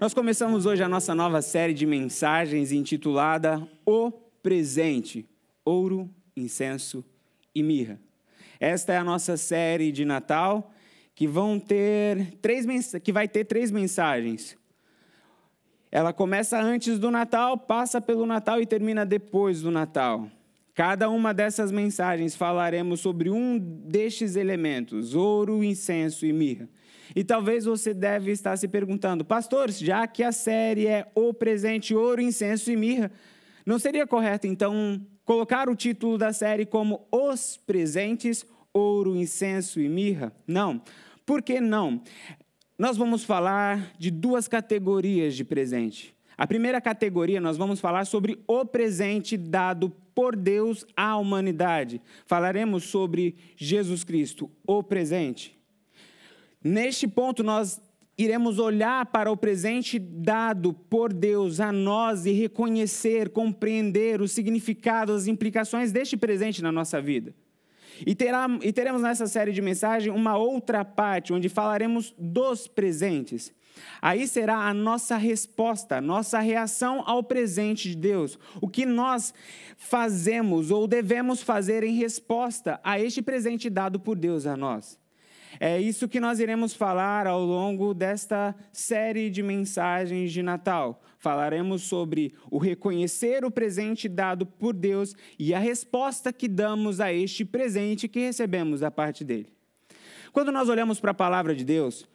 Nós começamos hoje a nossa nova série de mensagens intitulada O Presente: Ouro, Incenso e Mirra. Esta é a nossa série de Natal que vão ter três que vai ter três mensagens. Ela começa antes do Natal, passa pelo Natal e termina depois do Natal. Cada uma dessas mensagens falaremos sobre um destes elementos: ouro, incenso e mirra. E talvez você deve estar se perguntando, pastor, já que a série é O Presente, Ouro, Incenso e Mirra, não seria correto então colocar o título da série como Os Presentes, Ouro, Incenso e Mirra? Não. Por que não? Nós vamos falar de duas categorias de presente. A primeira categoria, nós vamos falar sobre o presente dado por Deus à humanidade. Falaremos sobre Jesus Cristo, o presente. Neste ponto, nós iremos olhar para o presente dado por Deus a nós e reconhecer, compreender o significado, as implicações deste presente na nossa vida. E, terá, e teremos nessa série de mensagens uma outra parte, onde falaremos dos presentes. Aí será a nossa resposta, nossa reação ao presente de Deus. O que nós fazemos ou devemos fazer em resposta a este presente dado por Deus a nós. É isso que nós iremos falar ao longo desta série de mensagens de Natal. Falaremos sobre o reconhecer o presente dado por Deus e a resposta que damos a este presente que recebemos da parte dele. Quando nós olhamos para a palavra de Deus,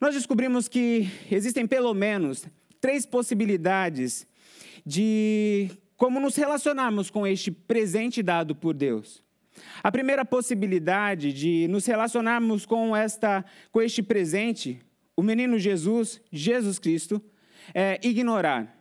nós descobrimos que existem pelo menos três possibilidades de como nos relacionarmos com este presente dado por Deus. A primeira possibilidade de nos relacionarmos com, esta, com este presente, o menino Jesus, Jesus Cristo, é ignorar.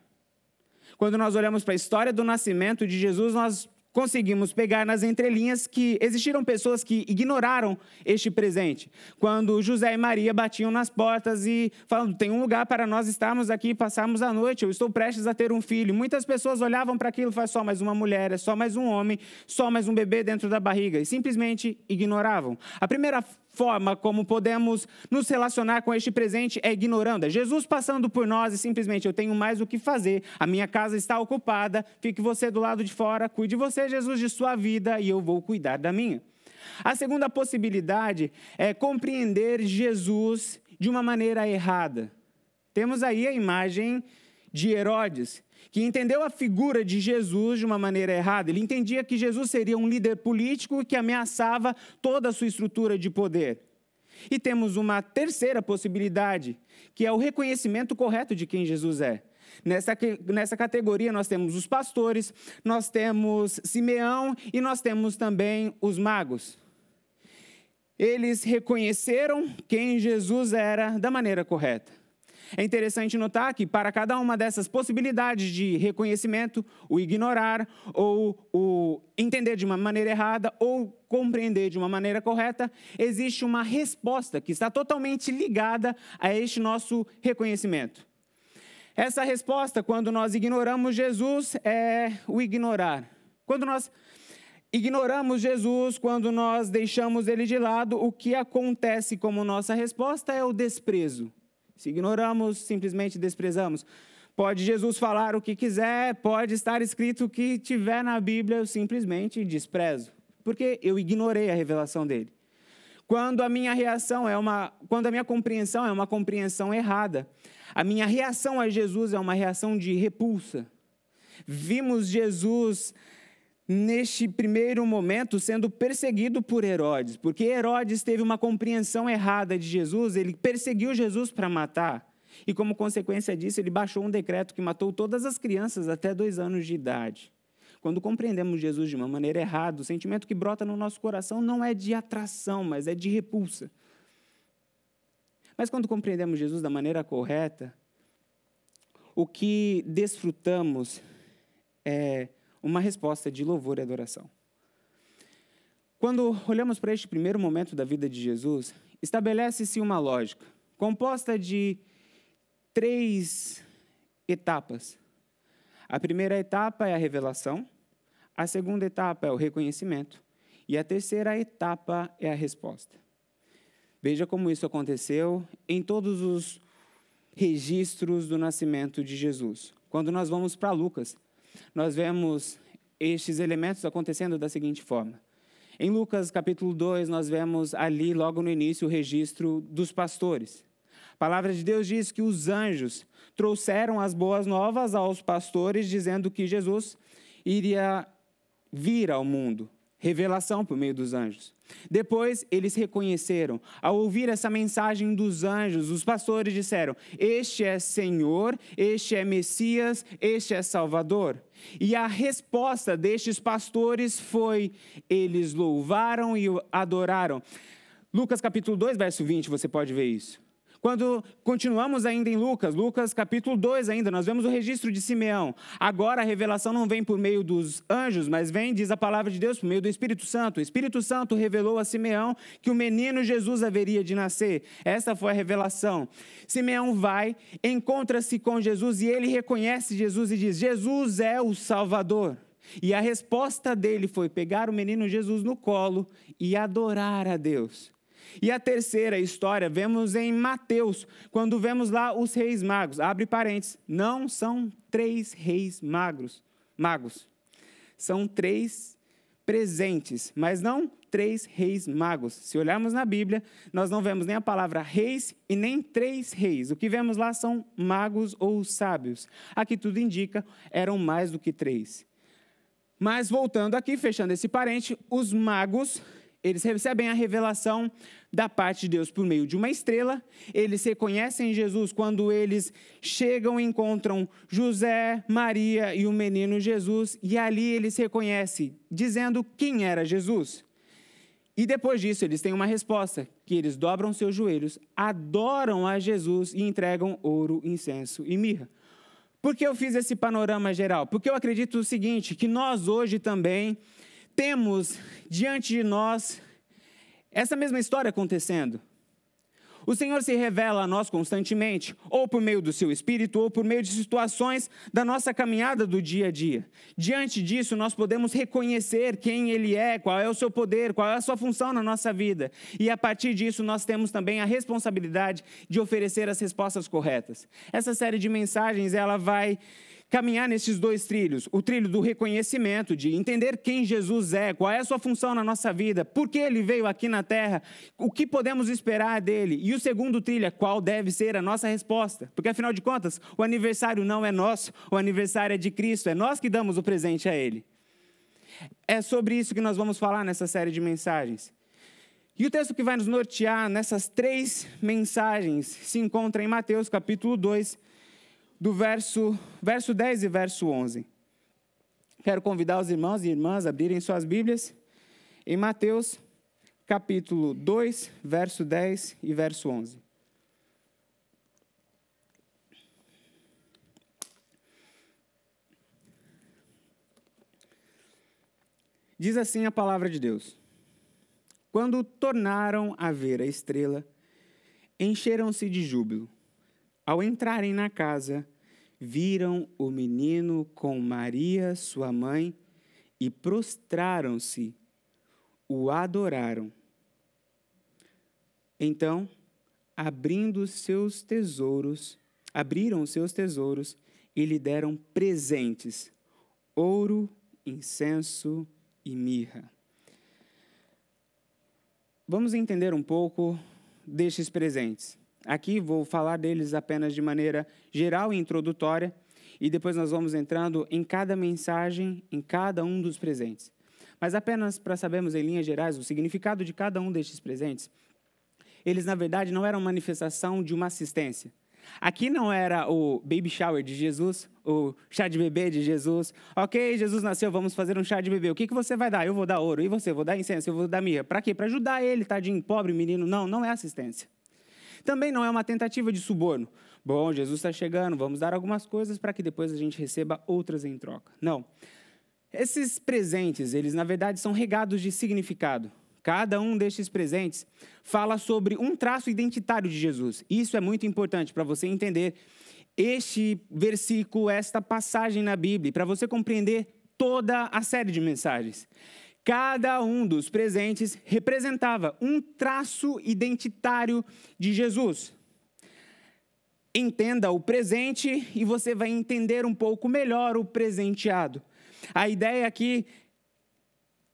Quando nós olhamos para a história do nascimento de Jesus, nós conseguimos pegar nas entrelinhas que existiram pessoas que ignoraram este presente. Quando José e Maria batiam nas portas e falando: tem um lugar para nós estarmos aqui e passarmos a noite, eu estou prestes a ter um filho. Muitas pessoas olhavam para aquilo e falavam: só mais uma mulher, é só mais um homem, só mais um bebê dentro da barriga, e simplesmente ignoravam. A primeira forma como podemos nos relacionar com este presente é ignorando. É Jesus passando por nós e simplesmente eu tenho mais o que fazer, a minha casa está ocupada, fique você do lado de fora, cuide você, Jesus, de sua vida e eu vou cuidar da minha. A segunda possibilidade é compreender Jesus de uma maneira errada. Temos aí a imagem de Herodes, que entendeu a figura de Jesus de uma maneira errada. Ele entendia que Jesus seria um líder político que ameaçava toda a sua estrutura de poder. E temos uma terceira possibilidade, que é o reconhecimento correto de quem Jesus é. Nessa, nessa categoria, nós temos os pastores, nós temos Simeão e nós temos também os magos. Eles reconheceram quem Jesus era da maneira correta. É interessante notar que, para cada uma dessas possibilidades de reconhecimento, o ignorar, ou o entender de uma maneira errada, ou compreender de uma maneira correta, existe uma resposta que está totalmente ligada a este nosso reconhecimento. Essa resposta, quando nós ignoramos Jesus, é o ignorar. Quando nós ignoramos Jesus, quando nós deixamos ele de lado, o que acontece como nossa resposta é o desprezo. Se ignoramos, simplesmente desprezamos. Pode Jesus falar o que quiser, pode estar escrito o que tiver na Bíblia, eu simplesmente desprezo, porque eu ignorei a revelação dele. Quando a minha reação é uma, quando a minha compreensão é uma compreensão errada, a minha reação a Jesus é uma reação de repulsa. Vimos Jesus neste primeiro momento, sendo perseguido por Herodes, porque Herodes teve uma compreensão errada de Jesus, ele perseguiu Jesus para matar. E como consequência disso, ele baixou um decreto que matou todas as crianças até dois anos de idade. Quando compreendemos Jesus de uma maneira errada, o sentimento que brota no nosso coração não é de atração, mas é de repulsa. Mas quando compreendemos Jesus da maneira correta, o que desfrutamos é uma resposta de louvor e adoração. Quando olhamos para este primeiro momento da vida de Jesus, estabelece-se uma lógica composta de três etapas. A primeira etapa é a revelação, a segunda etapa é o reconhecimento e a terceira etapa é a resposta. Veja como isso aconteceu em todos os registros do nascimento de Jesus. Quando nós vamos para Lucas, nós vemos estes elementos acontecendo da seguinte forma. Em Lucas capítulo 2, nós vemos ali, logo no início, o registro dos pastores. A palavra de Deus diz que os anjos trouxeram as boas novas aos pastores, dizendo que Jesus iria vir ao mundo. Revelação por meio dos anjos. Depois eles reconheceram. Ao ouvir essa mensagem dos anjos, os pastores disseram: Este é Senhor, este é Messias, este é Salvador. E a resposta destes pastores foi: eles louvaram e adoraram. Lucas capítulo 2, verso 20, você pode ver isso. Quando continuamos ainda em Lucas, Lucas capítulo 2 ainda, nós vemos o registro de Simeão. Agora a revelação não vem por meio dos anjos, mas vem, diz a palavra de Deus, por meio do Espírito Santo. O Espírito Santo revelou a Simeão que o menino Jesus haveria de nascer. Essa foi a revelação. Simeão vai, encontra-se com Jesus e ele reconhece Jesus e diz: Jesus é o Salvador. E a resposta dele foi pegar o menino Jesus no colo e adorar a Deus. E a terceira história vemos em Mateus, quando vemos lá os reis magos. Abre parênteses, não são três reis magos, magos. São três presentes, mas não três reis magos. Se olharmos na Bíblia, nós não vemos nem a palavra reis e nem três reis. O que vemos lá são magos ou sábios. Aqui tudo indica eram mais do que três. Mas voltando aqui, fechando esse parente, os magos eles recebem a revelação da parte de Deus por meio de uma estrela. Eles reconhecem Jesus quando eles chegam e encontram José, Maria e o menino Jesus. E ali eles reconhecem, dizendo quem era Jesus. E depois disso, eles têm uma resposta: que eles dobram seus joelhos, adoram a Jesus e entregam ouro, incenso e mirra. Por que eu fiz esse panorama geral? Porque eu acredito o seguinte: que nós hoje também temos diante de nós essa mesma história acontecendo. O Senhor se revela a nós constantemente, ou por meio do seu Espírito, ou por meio de situações da nossa caminhada do dia a dia. Diante disso, nós podemos reconhecer quem Ele é, qual é o seu poder, qual é a sua função na nossa vida. E a partir disso, nós temos também a responsabilidade de oferecer as respostas corretas. Essa série de mensagens, ela vai caminhar nesses dois trilhos: o trilho do reconhecimento, de entender quem Jesus é, qual é a sua função na nossa vida, por que ele veio aqui na terra, o que podemos esperar dele. E o segundo trilho é qual deve ser a nossa resposta. Porque afinal de contas, o aniversário não é nosso, o aniversário é de Cristo, é nós que damos o presente a ele. É sobre isso que nós vamos falar nessa série de mensagens. E o texto que vai nos nortear nessas três mensagens se encontra em Mateus capítulo 2, do verso, verso 10 e verso 11. Quero convidar os irmãos e irmãs a abrirem suas Bíblias em Mateus, capítulo 2, verso 10 e verso 11. Diz assim a palavra de Deus: Quando tornaram a ver a estrela, encheram-se de júbilo. Ao entrarem na casa, viram o menino com Maria, sua mãe, e prostraram-se, o adoraram. Então, abrindo seus tesouros, abriram seus tesouros e lhe deram presentes: ouro, incenso e mirra. Vamos entender um pouco destes presentes. Aqui vou falar deles apenas de maneira geral e introdutória, e depois nós vamos entrando em cada mensagem, em cada um dos presentes. Mas apenas para sabermos em linhas gerais o significado de cada um destes presentes, eles na verdade não eram manifestação de uma assistência. Aqui não era o baby shower de Jesus, o chá de bebê de Jesus. Ok, Jesus nasceu, vamos fazer um chá de bebê. O que, que você vai dar? Eu vou dar ouro. E você? Eu vou dar incenso, eu vou dar mirra. Para quê? Para ajudar ele, tadinho, pobre menino. Não, não é assistência. Também não é uma tentativa de suborno. Bom, Jesus está chegando, vamos dar algumas coisas para que depois a gente receba outras em troca. Não. Esses presentes, eles na verdade são regados de significado. Cada um destes presentes fala sobre um traço identitário de Jesus. Isso é muito importante para você entender este versículo, esta passagem na Bíblia, para você compreender toda a série de mensagens. Cada um dos presentes representava um traço identitário de Jesus. entenda o presente e você vai entender um pouco melhor o presenteado. A ideia aqui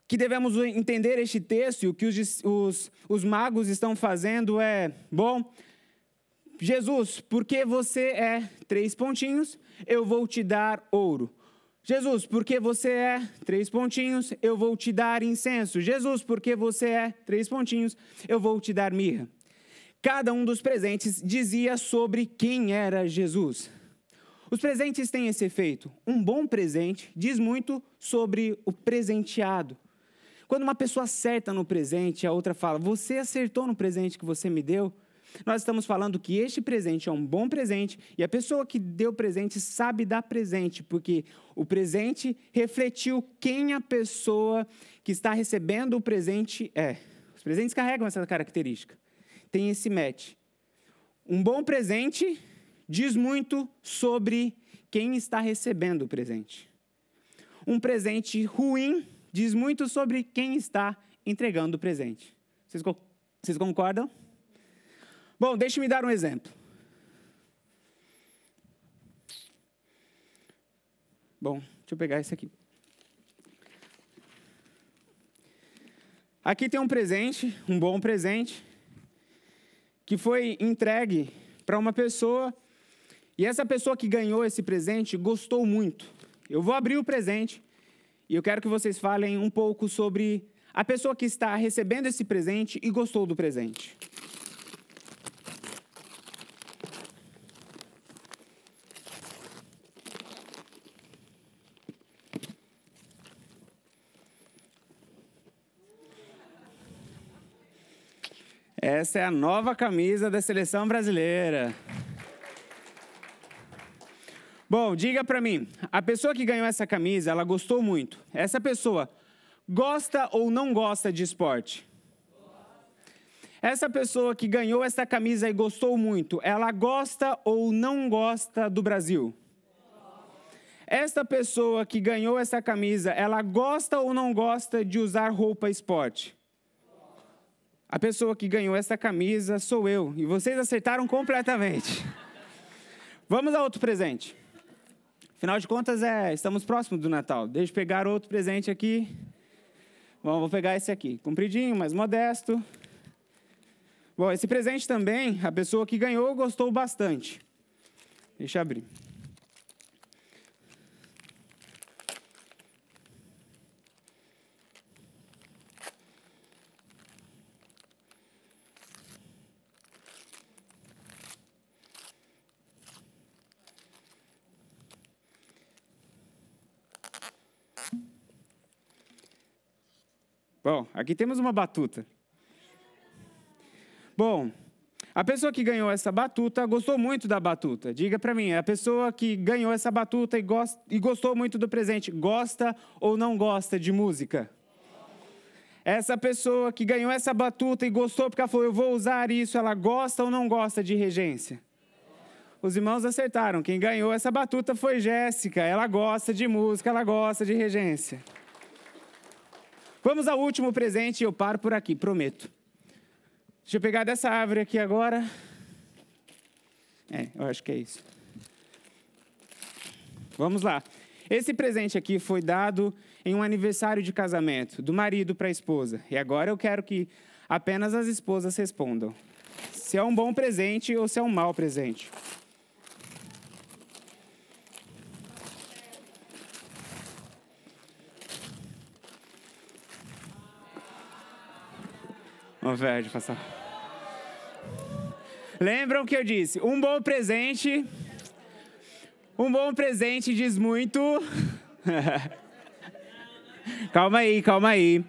que devemos entender este texto e o que os, os, os magos estão fazendo é: bom, Jesus, porque você é três pontinhos, eu vou te dar ouro. Jesus, porque você é três pontinhos, eu vou te dar incenso. Jesus, porque você é três pontinhos, eu vou te dar mirra. Cada um dos presentes dizia sobre quem era Jesus. Os presentes têm esse efeito. Um bom presente diz muito sobre o presenteado. Quando uma pessoa acerta no presente, a outra fala: Você acertou no presente que você me deu? Nós estamos falando que este presente é um bom presente e a pessoa que deu presente sabe dar presente, porque o presente refletiu quem a pessoa que está recebendo o presente é. Os presentes carregam essa característica. Tem esse match. Um bom presente diz muito sobre quem está recebendo o presente. Um presente ruim diz muito sobre quem está entregando o presente. Vocês, vocês concordam? Bom, deixe-me dar um exemplo. Bom, deixa eu pegar esse aqui. Aqui tem um presente, um bom presente, que foi entregue para uma pessoa, e essa pessoa que ganhou esse presente gostou muito. Eu vou abrir o presente e eu quero que vocês falem um pouco sobre a pessoa que está recebendo esse presente e gostou do presente. Essa é a nova camisa da seleção brasileira. Bom, diga para mim, a pessoa que ganhou essa camisa, ela gostou muito. Essa pessoa gosta ou não gosta de esporte? Essa pessoa que ganhou essa camisa e gostou muito, ela gosta ou não gosta do Brasil? Essa pessoa que ganhou essa camisa, ela gosta ou não gosta de usar roupa esporte? A pessoa que ganhou essa camisa sou eu. E vocês acertaram completamente. Vamos a outro presente. Afinal de contas, é, estamos próximos do Natal. Deixa eu pegar outro presente aqui. Bom, vou pegar esse aqui. Compridinho, mais modesto. Bom, esse presente também, a pessoa que ganhou gostou bastante. Deixa eu abrir. Bom, aqui temos uma batuta. Bom, a pessoa que ganhou essa batuta gostou muito da batuta. Diga para mim, a pessoa que ganhou essa batuta e, gost, e gostou muito do presente, gosta ou não gosta de música? Essa pessoa que ganhou essa batuta e gostou porque ela falou, eu vou usar isso, ela gosta ou não gosta de regência? Os irmãos acertaram. Quem ganhou essa batuta foi Jéssica. Ela gosta de música, ela gosta de regência. Vamos ao último presente e eu paro por aqui, prometo. Deixa eu pegar dessa árvore aqui agora. É, eu acho que é isso. Vamos lá. Esse presente aqui foi dado em um aniversário de casamento, do marido para a esposa. E agora eu quero que apenas as esposas respondam. Se é um bom presente ou se é um mau presente. Uma verde, passar. Lembram que eu disse? Um bom presente. Um bom presente diz muito. calma aí, calma aí.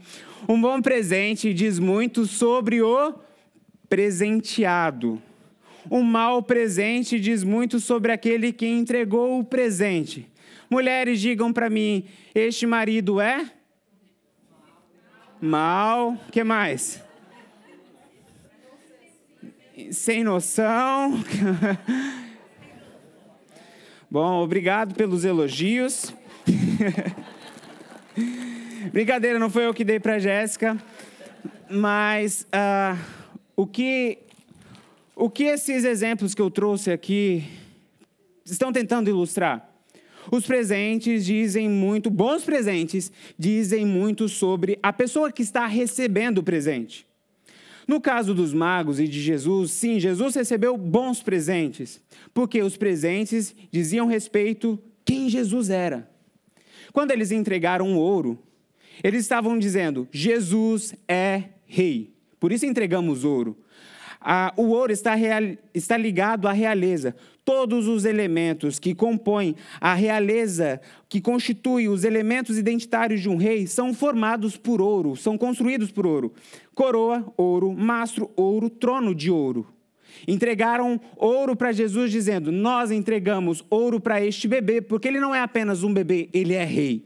Um bom presente diz muito sobre o presenteado. Um mau presente diz muito sobre aquele que entregou o presente. Mulheres, digam para mim: este marido é? Mal. que mais? Sem noção. Bom, obrigado pelos elogios. Brincadeira, não foi eu que dei para Jéssica, mas uh, o que o que esses exemplos que eu trouxe aqui estão tentando ilustrar? Os presentes dizem muito, bons presentes dizem muito sobre a pessoa que está recebendo o presente. No caso dos magos e de Jesus, sim, Jesus recebeu bons presentes, porque os presentes diziam respeito quem Jesus era. Quando eles entregaram ouro, eles estavam dizendo: Jesus é rei. Por isso entregamos ouro. Ah, o ouro está ligado à realeza. Todos os elementos que compõem a realeza, que constituem os elementos identitários de um rei, são formados por ouro, são construídos por ouro. Coroa, ouro, mastro, ouro, trono de ouro. Entregaram ouro para Jesus, dizendo: Nós entregamos ouro para este bebê, porque ele não é apenas um bebê, ele é rei.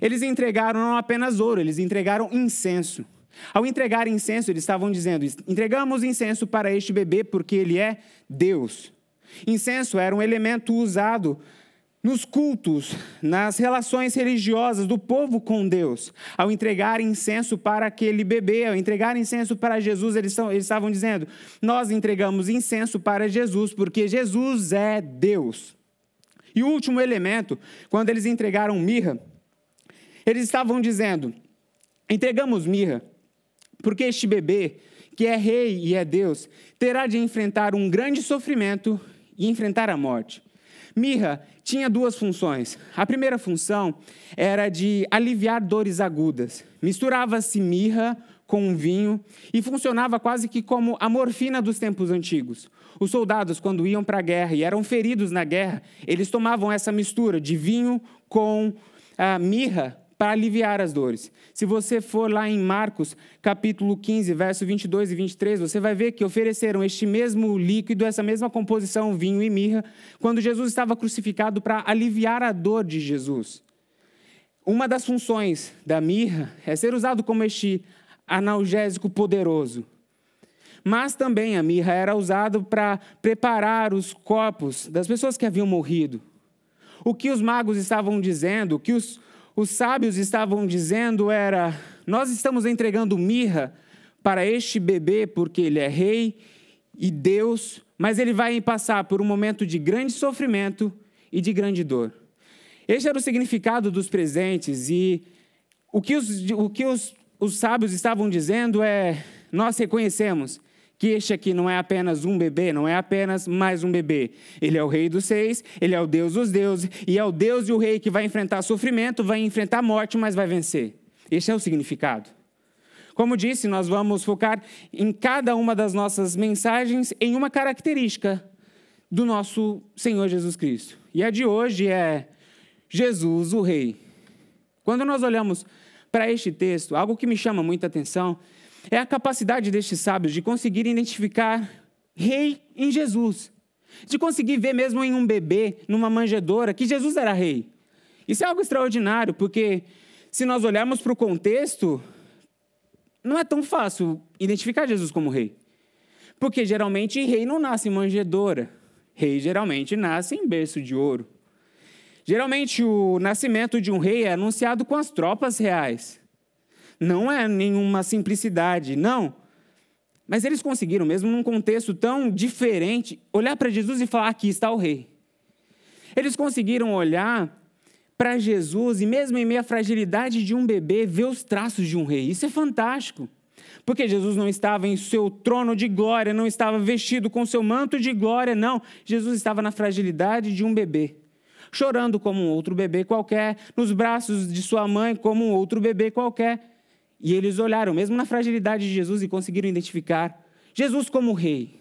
Eles entregaram não apenas ouro, eles entregaram incenso. Ao entregar incenso, eles estavam dizendo: entregamos incenso para este bebê porque ele é Deus. Incenso era um elemento usado nos cultos, nas relações religiosas do povo com Deus. Ao entregar incenso para aquele bebê, ao entregar incenso para Jesus, eles, estavam dizendo: Nós entregamos incenso para Jesus porque Jesus é Deus. E o último elemento, quando eles entregaram mirra, eles estavam dizendo: Entregamos mirra porque este bebê, que é rei e é Deus, terá de enfrentar um grande sofrimento e enfrentar a morte. Mirra tinha duas funções. A primeira função era de aliviar dores agudas. Misturava-se mirra com um vinho e funcionava quase que como a morfina dos tempos antigos. Os soldados, quando iam para a guerra e eram feridos na guerra, eles tomavam essa mistura de vinho com a mirra para aliviar as dores. Se você for lá em Marcos, capítulo 15, verso 22 e 23, você vai ver que ofereceram este mesmo líquido, essa mesma composição, vinho e mirra, quando Jesus estava crucificado para aliviar a dor de Jesus. Uma das funções da mirra é ser usado como este analgésico poderoso. Mas também a mirra era usada para preparar os corpos das pessoas que haviam morrido. O que os magos estavam dizendo, o que os os sábios estavam dizendo era: Nós estamos entregando mirra para este bebê porque ele é rei e Deus, mas ele vai passar por um momento de grande sofrimento e de grande dor. Este era o significado dos presentes e o que os, o que os, os sábios estavam dizendo é: nós reconhecemos que este aqui não é apenas um bebê, não é apenas mais um bebê. Ele é o rei dos seis, ele é o Deus dos deuses, e é o Deus e o rei que vai enfrentar sofrimento, vai enfrentar morte, mas vai vencer. Este é o significado. Como disse, nós vamos focar em cada uma das nossas mensagens em uma característica do nosso Senhor Jesus Cristo. E a de hoje é Jesus, o Rei. Quando nós olhamos para este texto, algo que me chama muita atenção é a capacidade destes sábios de conseguir identificar rei em Jesus. De conseguir ver mesmo em um bebê, numa manjedoura, que Jesus era rei. Isso é algo extraordinário, porque se nós olharmos para o contexto, não é tão fácil identificar Jesus como rei. Porque geralmente rei não nasce em manjedoura. Rei geralmente nasce em berço de ouro. Geralmente o nascimento de um rei é anunciado com as tropas reais não é nenhuma simplicidade, não. Mas eles conseguiram, mesmo num contexto tão diferente, olhar para Jesus e falar: aqui está o rei. Eles conseguiram olhar para Jesus e, mesmo em meio à fragilidade de um bebê, ver os traços de um rei. Isso é fantástico. Porque Jesus não estava em seu trono de glória, não estava vestido com seu manto de glória, não. Jesus estava na fragilidade de um bebê, chorando como um outro bebê qualquer, nos braços de sua mãe como um outro bebê qualquer. E eles olharam, mesmo na fragilidade de Jesus, e conseguiram identificar Jesus como rei.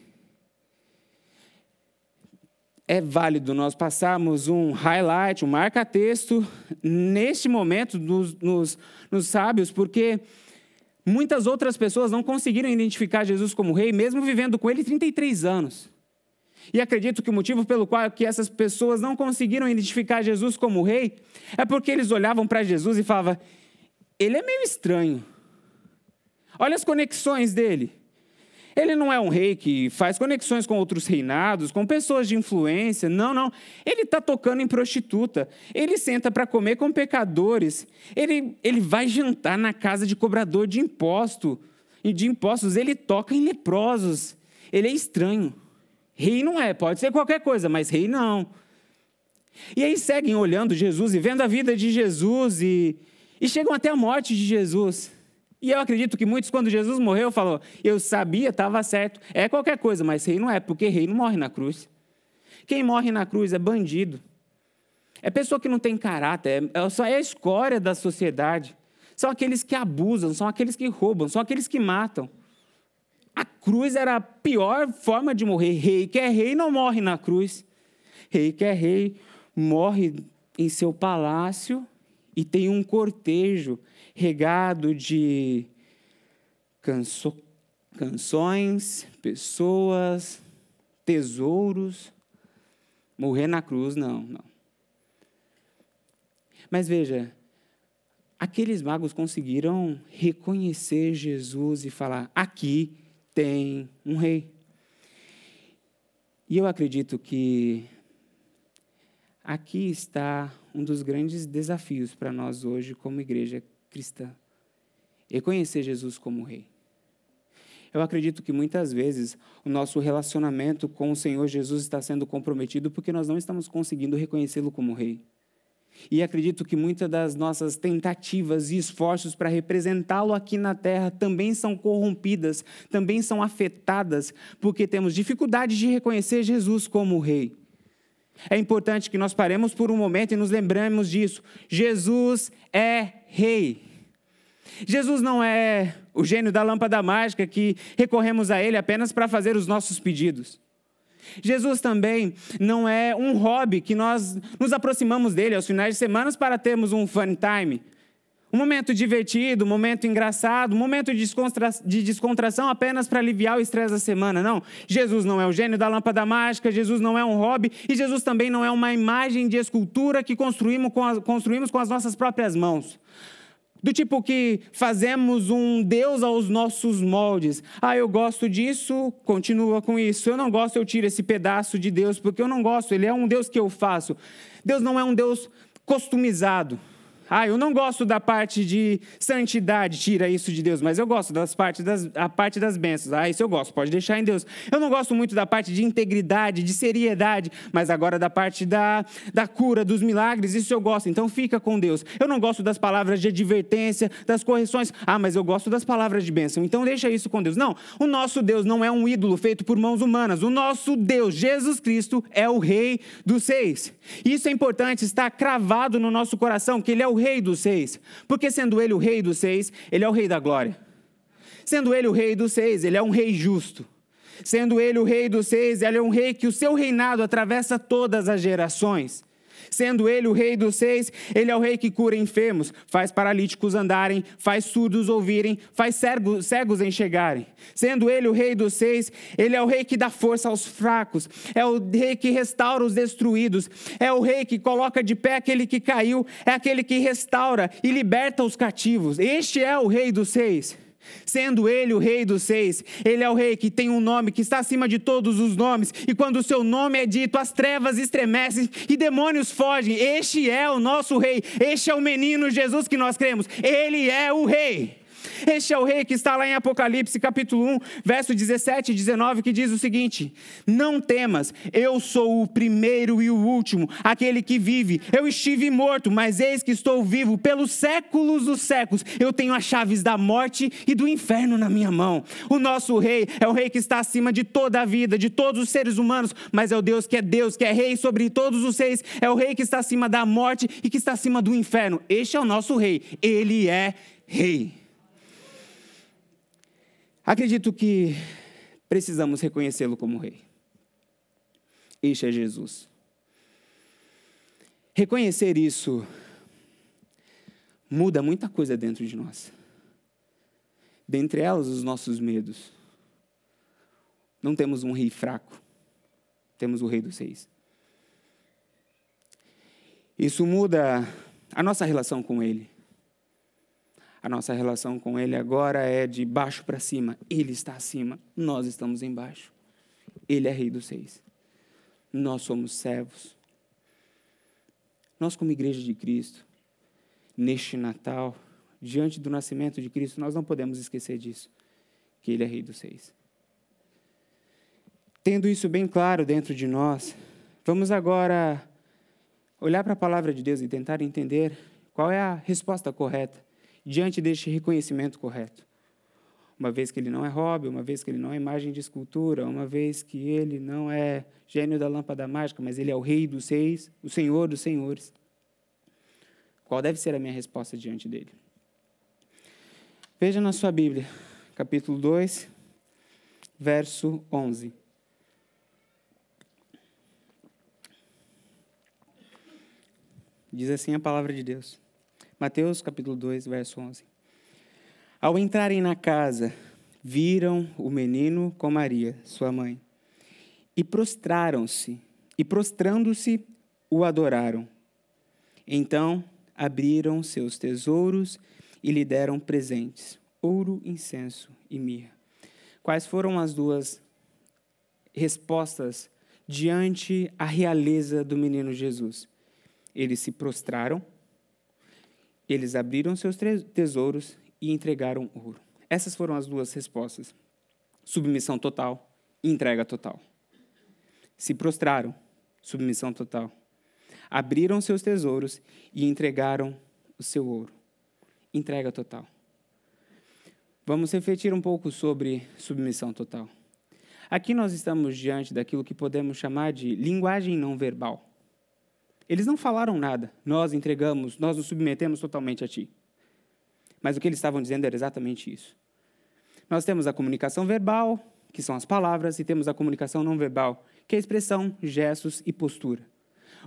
É válido nós passarmos um highlight, um marca-texto, neste momento nos, nos, nos sábios, porque muitas outras pessoas não conseguiram identificar Jesus como rei, mesmo vivendo com ele 33 anos. E acredito que o motivo pelo qual que essas pessoas não conseguiram identificar Jesus como rei é porque eles olhavam para Jesus e falavam: ele é meio estranho. Olha as conexões dele. Ele não é um rei que faz conexões com outros reinados, com pessoas de influência. Não, não. Ele está tocando em prostituta. Ele senta para comer com pecadores. Ele, ele vai jantar na casa de cobrador de imposto, de impostos. Ele toca em leprosos. ele é estranho. Rei não é, pode ser qualquer coisa, mas rei não. E aí seguem olhando Jesus e vendo a vida de Jesus e, e chegam até a morte de Jesus. E eu acredito que muitos, quando Jesus morreu, falou: Eu sabia, estava certo. É qualquer coisa, mas rei não é, porque rei não morre na cruz. Quem morre na cruz é bandido. É pessoa que não tem caráter, é, só é a escória da sociedade. São aqueles que abusam, são aqueles que roubam, são aqueles que matam. A cruz era a pior forma de morrer. Rei que é rei não morre na cruz. Rei que é rei morre em seu palácio e tem um cortejo regado de canso, canções, pessoas, tesouros. Morrer na cruz, não, não. Mas veja, aqueles magos conseguiram reconhecer Jesus e falar: aqui tem um rei. E eu acredito que aqui está um dos grandes desafios para nós hoje, como igreja cristã: reconhecer Jesus como rei. Eu acredito que muitas vezes o nosso relacionamento com o Senhor Jesus está sendo comprometido porque nós não estamos conseguindo reconhecê-lo como rei. E acredito que muitas das nossas tentativas e esforços para representá-lo aqui na terra também são corrompidas, também são afetadas, porque temos dificuldade de reconhecer Jesus como Rei. É importante que nós paremos por um momento e nos lembremos disso. Jesus é Rei. Jesus não é o gênio da lâmpada mágica que recorremos a Ele apenas para fazer os nossos pedidos. Jesus também não é um hobby que nós nos aproximamos dele aos finais de semana para termos um fun time. Um momento divertido, um momento engraçado, um momento de, descontra de descontração apenas para aliviar o estresse da semana. Não. Jesus não é o gênio da lâmpada mágica, Jesus não é um hobby e Jesus também não é uma imagem de escultura que construímos com, a, construímos com as nossas próprias mãos. Do tipo que fazemos um Deus aos nossos moldes. Ah, eu gosto disso, continua com isso. Eu não gosto, eu tiro esse pedaço de Deus, porque eu não gosto, ele é um Deus que eu faço. Deus não é um Deus customizado. Ah, eu não gosto da parte de santidade, tira isso de Deus, mas eu gosto das partes das, a parte das bênçãos. Ah, isso eu gosto, pode deixar em Deus. Eu não gosto muito da parte de integridade, de seriedade, mas agora da parte da, da cura, dos milagres, isso eu gosto, então fica com Deus. Eu não gosto das palavras de advertência, das correções. Ah, mas eu gosto das palavras de bênção, então deixa isso com Deus. Não, o nosso Deus não é um ídolo feito por mãos humanas. O nosso Deus, Jesus Cristo, é o Rei dos Seis. Isso é importante, está cravado no nosso coração, que Ele é o Rei dos Seis. Porque sendo Ele o Rei dos Seis, Ele é o Rei da glória. Sendo Ele o Rei dos Seis, Ele é um Rei justo. Sendo Ele o Rei dos Seis, Ele é um Rei que o seu reinado atravessa todas as gerações. Sendo ele o rei dos seis, ele é o rei que cura enfermos, faz paralíticos andarem, faz surdos ouvirem, faz cegos, cegos enxergarem. Sendo ele o rei dos seis, ele é o rei que dá força aos fracos, é o rei que restaura os destruídos, é o rei que coloca de pé aquele que caiu, é aquele que restaura e liberta os cativos. Este é o rei dos seis. Sendo ele o rei dos seis, ele é o rei que tem um nome que está acima de todos os nomes, e quando o seu nome é dito, as trevas estremecem e demônios fogem. Este é o nosso rei, este é o menino Jesus que nós cremos, ele é o rei. Este é o rei que está lá em Apocalipse, capítulo 1, verso 17 e 19, que diz o seguinte: Não temas, eu sou o primeiro e o último, aquele que vive. Eu estive morto, mas eis que estou vivo pelos séculos dos séculos. Eu tenho as chaves da morte e do inferno na minha mão. O nosso rei é o rei que está acima de toda a vida, de todos os seres humanos, mas é o Deus que é Deus, que é rei sobre todos os seres. É o rei que está acima da morte e que está acima do inferno. Este é o nosso rei. Ele é rei. Acredito que precisamos reconhecê-lo como Rei. Este é Jesus. Reconhecer isso muda muita coisa dentro de nós. Dentre elas, os nossos medos. Não temos um rei fraco, temos o Rei dos Seis. Isso muda a nossa relação com Ele. A nossa relação com Ele agora é de baixo para cima. Ele está acima, nós estamos embaixo. Ele é Rei dos Seis. Nós somos servos. Nós, como Igreja de Cristo, neste Natal, diante do nascimento de Cristo, nós não podemos esquecer disso, que Ele é Rei dos Seis. Tendo isso bem claro dentro de nós, vamos agora olhar para a palavra de Deus e tentar entender qual é a resposta correta diante deste reconhecimento correto. Uma vez que ele não é hobby, uma vez que ele não é imagem de escultura, uma vez que ele não é gênio da lâmpada mágica, mas ele é o rei dos reis, o senhor dos senhores. Qual deve ser a minha resposta diante dele? Veja na sua Bíblia, capítulo 2, verso 11. Diz assim a palavra de Deus. Mateus capítulo 2, verso 11. Ao entrarem na casa, viram o menino com Maria, sua mãe, e prostraram-se, e prostrando-se, o adoraram. Então abriram seus tesouros e lhe deram presentes: ouro, incenso e mirra. Quais foram as duas respostas diante a realeza do menino Jesus? Eles se prostraram, eles abriram seus tesouros e entregaram ouro. Essas foram as duas respostas: submissão total e entrega total. Se prostraram, submissão total. Abriram seus tesouros e entregaram o seu ouro. Entrega total. Vamos refletir um pouco sobre submissão total. Aqui nós estamos diante daquilo que podemos chamar de linguagem não verbal. Eles não falaram nada, nós entregamos, nós nos submetemos totalmente a Ti. Mas o que eles estavam dizendo era exatamente isso. Nós temos a comunicação verbal, que são as palavras, e temos a comunicação não verbal, que é a expressão, gestos e postura.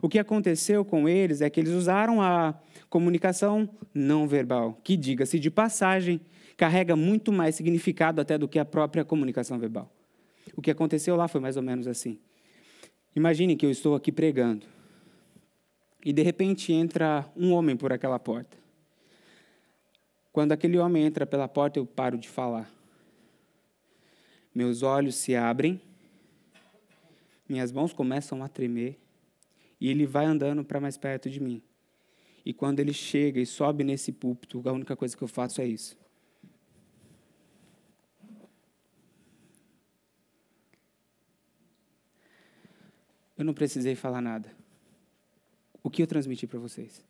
O que aconteceu com eles é que eles usaram a comunicação não verbal, que, diga-se de passagem, carrega muito mais significado até do que a própria comunicação verbal. O que aconteceu lá foi mais ou menos assim. Imagine que eu estou aqui pregando e de repente entra um homem por aquela porta. Quando aquele homem entra pela porta, eu paro de falar. Meus olhos se abrem, minhas mãos começam a tremer e ele vai andando para mais perto de mim. E quando ele chega e sobe nesse púlpito, a única coisa que eu faço é isso. Eu não precisei falar nada. O que eu transmiti para vocês?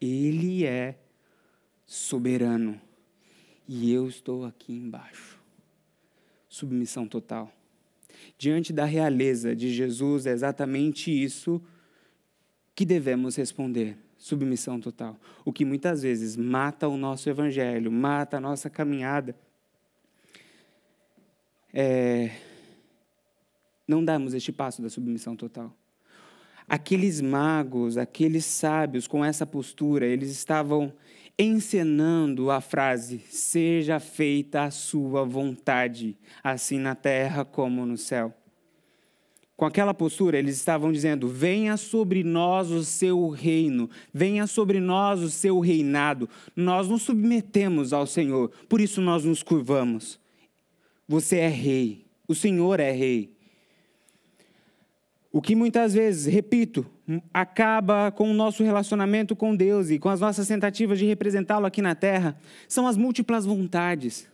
Ele é soberano. E eu estou aqui embaixo. Submissão total. Diante da realeza de Jesus, é exatamente isso que devemos responder. Submissão total. O que muitas vezes mata o nosso evangelho, mata a nossa caminhada. É, não damos este passo da submissão total. Aqueles magos, aqueles sábios com essa postura, eles estavam encenando a frase: Seja feita a sua vontade, assim na terra como no céu. Com aquela postura, eles estavam dizendo: Venha sobre nós o seu reino, venha sobre nós o seu reinado. Nós nos submetemos ao Senhor, por isso nós nos curvamos. Você é rei, o Senhor é rei. O que muitas vezes, repito, acaba com o nosso relacionamento com Deus e com as nossas tentativas de representá-lo aqui na terra, são as múltiplas vontades.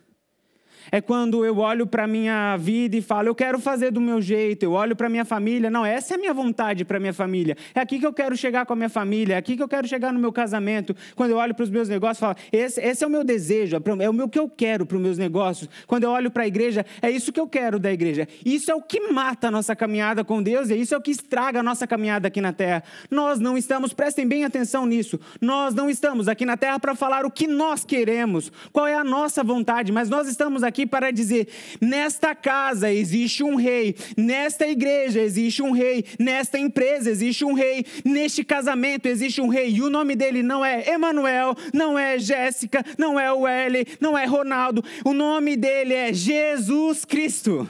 É quando eu olho para a minha vida e falo, eu quero fazer do meu jeito. Eu olho para minha família, não, essa é a minha vontade para minha família. É aqui que eu quero chegar com a minha família, é aqui que eu quero chegar no meu casamento. Quando eu olho para os meus negócios, falo, esse, esse é o meu desejo, é, é o meu que eu quero para os meus negócios. Quando eu olho para a igreja, é isso que eu quero da igreja. Isso é o que mata a nossa caminhada com Deus e isso é o que estraga a nossa caminhada aqui na terra. Nós não estamos, prestem bem atenção nisso, nós não estamos aqui na terra para falar o que nós queremos, qual é a nossa vontade, mas nós estamos aqui aqui para dizer: nesta casa existe um rei, nesta igreja existe um rei, nesta empresa existe um rei, neste casamento existe um rei, e o nome dele não é Emanuel, não é Jéssica, não é o L, não é Ronaldo, o nome dele é Jesus Cristo.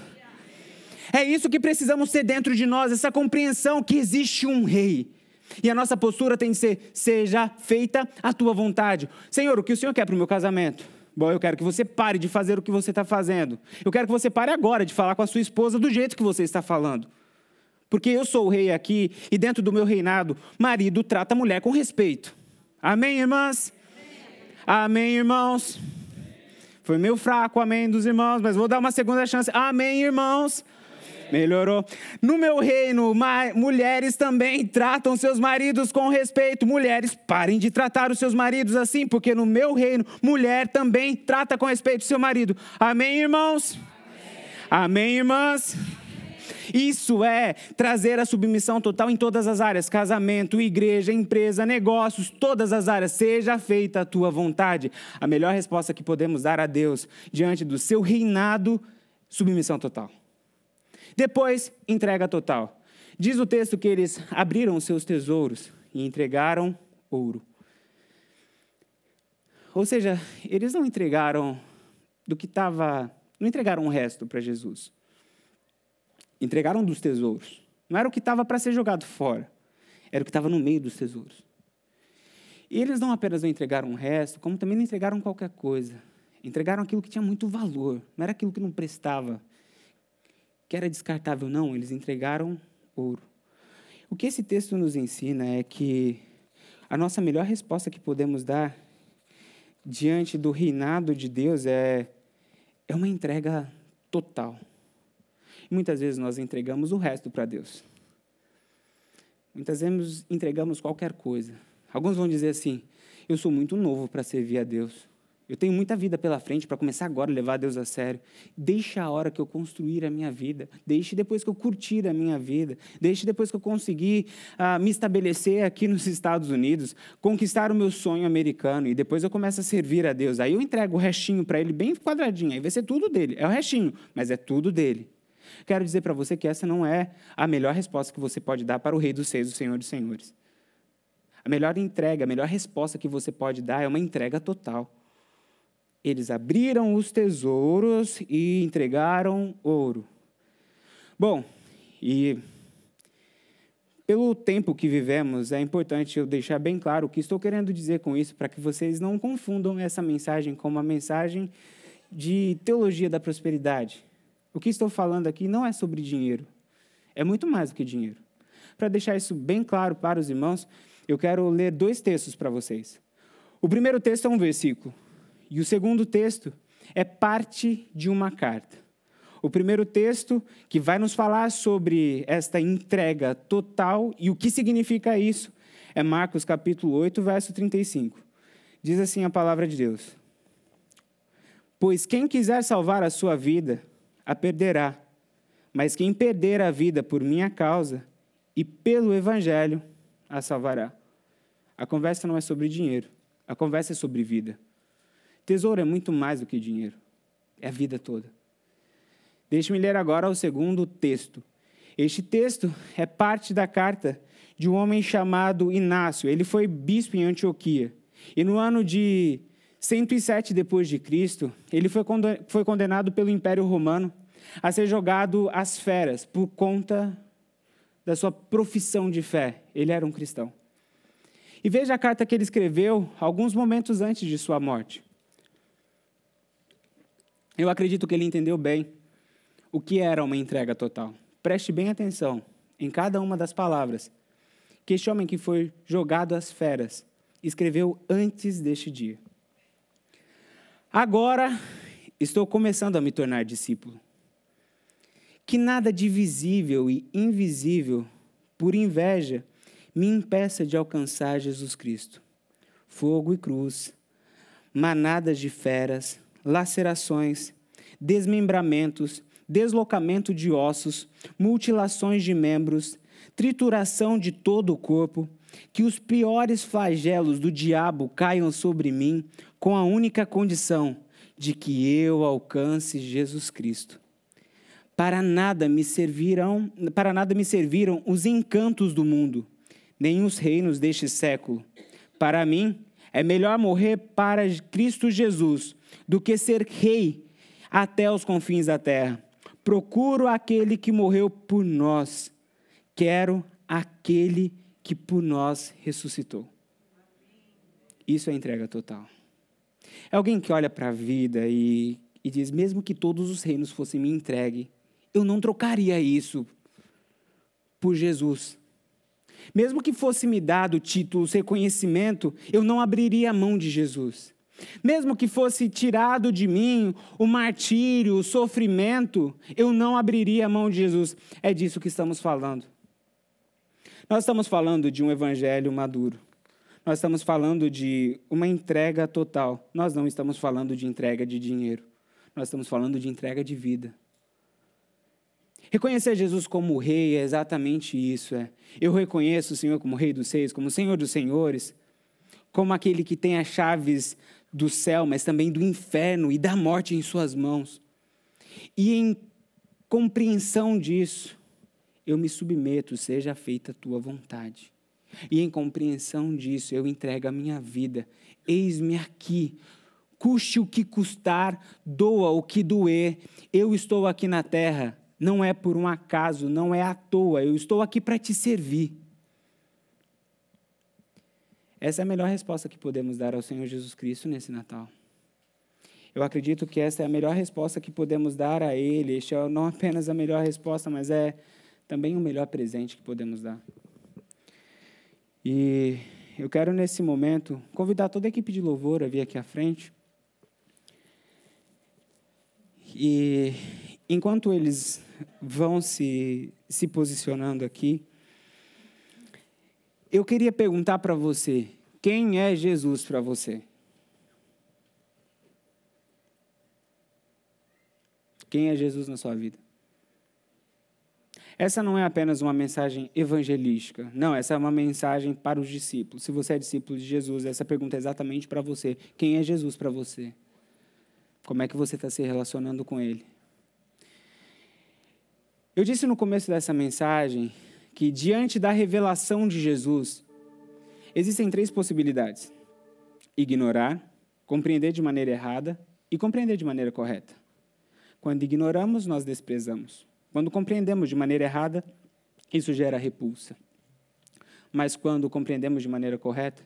É isso que precisamos ter dentro de nós, essa compreensão que existe um rei. E a nossa postura tem de ser: seja feita a tua vontade. Senhor, o que o Senhor quer para o meu casamento? Bom, eu quero que você pare de fazer o que você está fazendo. Eu quero que você pare agora de falar com a sua esposa do jeito que você está falando. Porque eu sou o rei aqui e dentro do meu reinado, marido trata a mulher com respeito. Amém, irmãs? Amém, Amém irmãos? Foi meio fraco, amém, dos irmãos, mas vou dar uma segunda chance. Amém, irmãos. Melhorou. No meu reino, mulheres também tratam seus maridos com respeito. Mulheres, parem de tratar os seus maridos assim, porque no meu reino, mulher também trata com respeito seu marido. Amém, irmãos? Amém, Amém irmãs? Isso é trazer a submissão total em todas as áreas: casamento, igreja, empresa, negócios, todas as áreas. Seja feita a tua vontade. A melhor resposta que podemos dar a Deus diante do seu reinado, submissão total. Depois, entrega total. Diz o texto que eles abriram seus tesouros e entregaram ouro. Ou seja, eles não entregaram do que estava, não entregaram o resto para Jesus. Entregaram dos tesouros. Não era o que estava para ser jogado fora, era o que estava no meio dos tesouros. E eles não apenas não entregaram o resto, como também não entregaram qualquer coisa. Entregaram aquilo que tinha muito valor, não era aquilo que não prestava, que era descartável, não, eles entregaram ouro. O que esse texto nos ensina é que a nossa melhor resposta que podemos dar diante do reinado de Deus é, é uma entrega total. Muitas vezes nós entregamos o resto para Deus. Muitas vezes entregamos qualquer coisa. Alguns vão dizer assim: eu sou muito novo para servir a Deus. Eu tenho muita vida pela frente para começar agora a levar Deus a sério. Deixa a hora que eu construir a minha vida. Deixe depois que eu curtir a minha vida. Deixe depois que eu conseguir uh, me estabelecer aqui nos Estados Unidos, conquistar o meu sonho americano. E depois eu começo a servir a Deus. Aí eu entrego o restinho para Ele bem quadradinho. Aí vai ser tudo dele. É o restinho, mas é tudo dele. Quero dizer para você que essa não é a melhor resposta que você pode dar para o Rei dos Seis, o Senhor dos Senhores. A melhor entrega, a melhor resposta que você pode dar é uma entrega total. Eles abriram os tesouros e entregaram ouro. Bom, e pelo tempo que vivemos, é importante eu deixar bem claro o que estou querendo dizer com isso, para que vocês não confundam essa mensagem com uma mensagem de teologia da prosperidade. O que estou falando aqui não é sobre dinheiro, é muito mais do que dinheiro. Para deixar isso bem claro para os irmãos, eu quero ler dois textos para vocês. O primeiro texto é um versículo, e o segundo texto é parte de uma carta. O primeiro texto, que vai nos falar sobre esta entrega total e o que significa isso, é Marcos capítulo 8, verso 35. Diz assim a palavra de Deus: Pois quem quiser salvar a sua vida, a perderá. Mas quem perder a vida por minha causa e pelo evangelho, a salvará. A conversa não é sobre dinheiro, a conversa é sobre vida. Tesouro é muito mais do que dinheiro, é a vida toda. Deixe-me ler agora o segundo texto. Este texto é parte da carta de um homem chamado Inácio. Ele foi bispo em Antioquia. E no ano de 107 depois de Cristo, ele foi condenado pelo Império Romano a ser jogado às feras por conta da sua profissão de fé. Ele era um cristão. E veja a carta que ele escreveu alguns momentos antes de sua morte. Eu acredito que ele entendeu bem o que era uma entrega total. Preste bem atenção em cada uma das palavras que este homem que foi jogado às feras escreveu antes deste dia. Agora estou começando a me tornar discípulo. Que nada de visível e invisível, por inveja, me impeça de alcançar Jesus Cristo. Fogo e cruz, manadas de feras, lacerações, desmembramentos, deslocamento de ossos, mutilações de membros, trituração de todo o corpo, que os piores flagelos do diabo caiam sobre mim, com a única condição de que eu alcance Jesus Cristo. Para nada me servirão, para nada me serviram os encantos do mundo, nem os reinos deste século. Para mim, é melhor morrer para Cristo Jesus do que ser rei até os confins da terra. Procuro aquele que morreu por nós. Quero aquele que por nós ressuscitou. Isso é entrega total. É alguém que olha para a vida e, e diz: mesmo que todos os reinos fossem me entregue, eu não trocaria isso por Jesus. Mesmo que fosse me dado títulos, reconhecimento, eu não abriria a mão de Jesus. Mesmo que fosse tirado de mim o martírio, o sofrimento, eu não abriria a mão de Jesus. É disso que estamos falando. Nós estamos falando de um evangelho maduro. Nós estamos falando de uma entrega total. Nós não estamos falando de entrega de dinheiro. Nós estamos falando de entrega de vida. Reconhecer Jesus como rei é exatamente isso. É. Eu reconheço o Senhor como rei dos seis, como Senhor dos senhores, como aquele que tem as chaves do céu, mas também do inferno e da morte em suas mãos. E em compreensão disso, eu me submeto, seja feita a tua vontade. E em compreensão disso, eu entrego a minha vida. Eis-me aqui. Custe o que custar, doa o que doer. Eu estou aqui na terra, não é por um acaso, não é à toa. Eu estou aqui para te servir. Essa é a melhor resposta que podemos dar ao Senhor Jesus Cristo nesse Natal. Eu acredito que essa é a melhor resposta que podemos dar a Ele. Este é não apenas a melhor resposta, mas é também o melhor presente que podemos dar. E eu quero, nesse momento, convidar toda a equipe de louvor a vir aqui à frente. E enquanto eles vão se, se posicionando aqui, eu queria perguntar para você: quem é Jesus para você? Quem é Jesus na sua vida? Essa não é apenas uma mensagem evangelística. Não, essa é uma mensagem para os discípulos. Se você é discípulo de Jesus, essa pergunta é exatamente para você. Quem é Jesus para você? Como é que você está se relacionando com Ele? Eu disse no começo dessa mensagem que, diante da revelação de Jesus, existem três possibilidades: ignorar, compreender de maneira errada e compreender de maneira correta. Quando ignoramos, nós desprezamos. Quando compreendemos de maneira errada, isso gera repulsa. Mas quando compreendemos de maneira correta,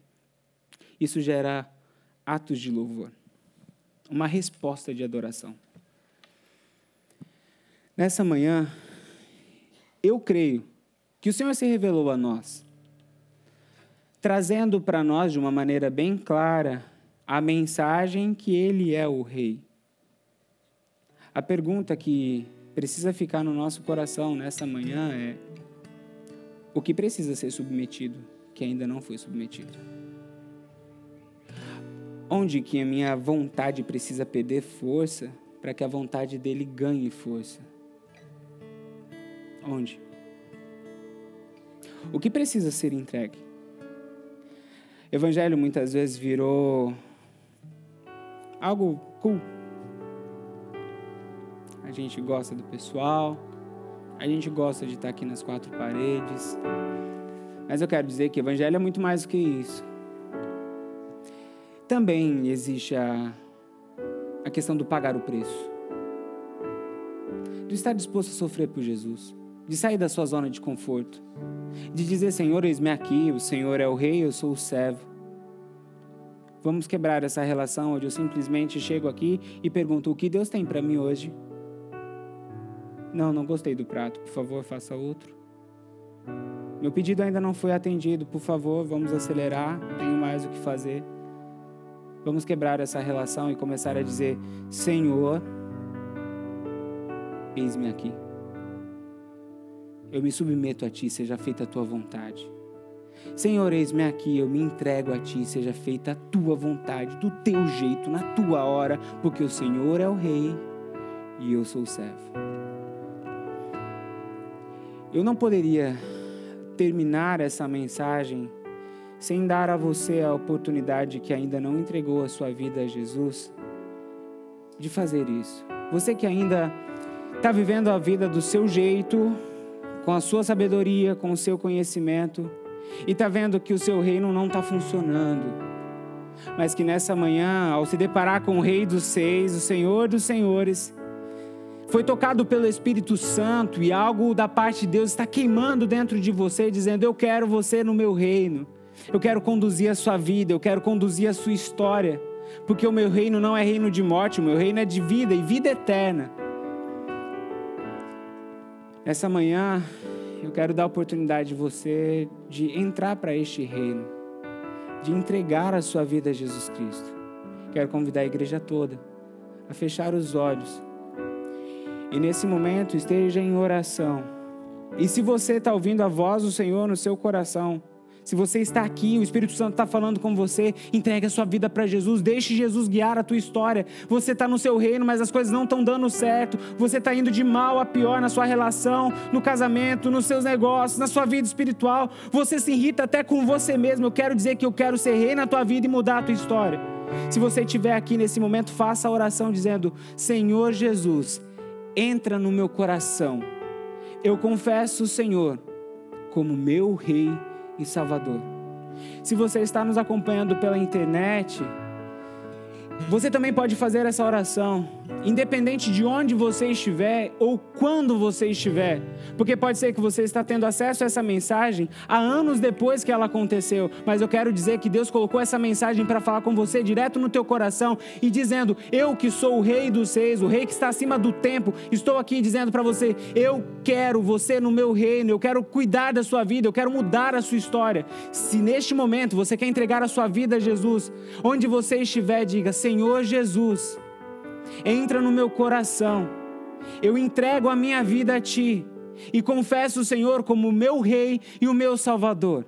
isso gera atos de louvor, uma resposta de adoração. Nessa manhã, eu creio que o Senhor se revelou a nós, trazendo para nós de uma maneira bem clara a mensagem que Ele é o Rei. A pergunta que precisa ficar no nosso coração nessa manhã é o que precisa ser submetido que ainda não foi submetido. Onde que a minha vontade precisa perder força para que a vontade dele ganhe força? Onde? O que precisa ser entregue? Evangelho muitas vezes virou algo cool a gente gosta do pessoal, a gente gosta de estar aqui nas quatro paredes. Mas eu quero dizer que Evangelho é muito mais do que isso. Também existe a, a questão do pagar o preço. De estar disposto a sofrer por Jesus. De sair da sua zona de conforto. De dizer, Senhor, eis-me aqui, o Senhor é o rei, eu sou o servo. Vamos quebrar essa relação onde eu simplesmente chego aqui e pergunto o que Deus tem para mim hoje. Não, não gostei do prato, por favor, faça outro. Meu pedido ainda não foi atendido, por favor, vamos acelerar, tenho mais o que fazer. Vamos quebrar essa relação e começar a dizer: Senhor, eis-me aqui. Eu me submeto a Ti, seja feita a Tua vontade. Senhor, eis-me aqui, eu me entrego a Ti, seja feita a Tua vontade, do Teu jeito, na Tua hora, porque o Senhor é o Rei e eu sou o servo. Eu não poderia terminar essa mensagem sem dar a você a oportunidade que ainda não entregou a sua vida a Jesus de fazer isso. Você que ainda está vivendo a vida do seu jeito, com a sua sabedoria, com o seu conhecimento, e está vendo que o seu reino não está funcionando, mas que nessa manhã, ao se deparar com o Rei dos Seis, o Senhor dos Senhores, foi tocado pelo Espírito Santo e algo da parte de Deus está queimando dentro de você, dizendo: Eu quero você no meu reino, eu quero conduzir a sua vida, eu quero conduzir a sua história, porque o meu reino não é reino de morte, o meu reino é de vida e vida eterna. Essa manhã, eu quero dar a oportunidade de você de entrar para este reino, de entregar a sua vida a Jesus Cristo. Quero convidar a igreja toda a fechar os olhos. E nesse momento esteja em oração. E se você está ouvindo a voz do Senhor no seu coração, se você está aqui, o Espírito Santo está falando com você, entregue a sua vida para Jesus, deixe Jesus guiar a tua história. Você está no seu reino, mas as coisas não estão dando certo. Você está indo de mal a pior na sua relação, no casamento, nos seus negócios, na sua vida espiritual. Você se irrita até com você mesmo. Eu quero dizer que eu quero ser rei na tua vida e mudar a tua história. Se você estiver aqui nesse momento, faça a oração dizendo: Senhor Jesus, entra no meu coração. Eu confesso o Senhor como meu rei e Salvador. Se você está nos acompanhando pela internet, você também pode fazer essa oração, independente de onde você estiver ou quando você estiver, porque pode ser que você está tendo acesso a essa mensagem há anos depois que ela aconteceu, mas eu quero dizer que Deus colocou essa mensagem para falar com você direto no teu coração e dizendo: "Eu que sou o rei dos reis, o rei que está acima do tempo, estou aqui dizendo para você: eu quero você no meu reino, eu quero cuidar da sua vida, eu quero mudar a sua história". Se neste momento você quer entregar a sua vida a Jesus, onde você estiver, diga: Senhor Jesus, entra no meu coração, eu entrego a minha vida a Ti e confesso o Senhor como meu Rei e o meu Salvador.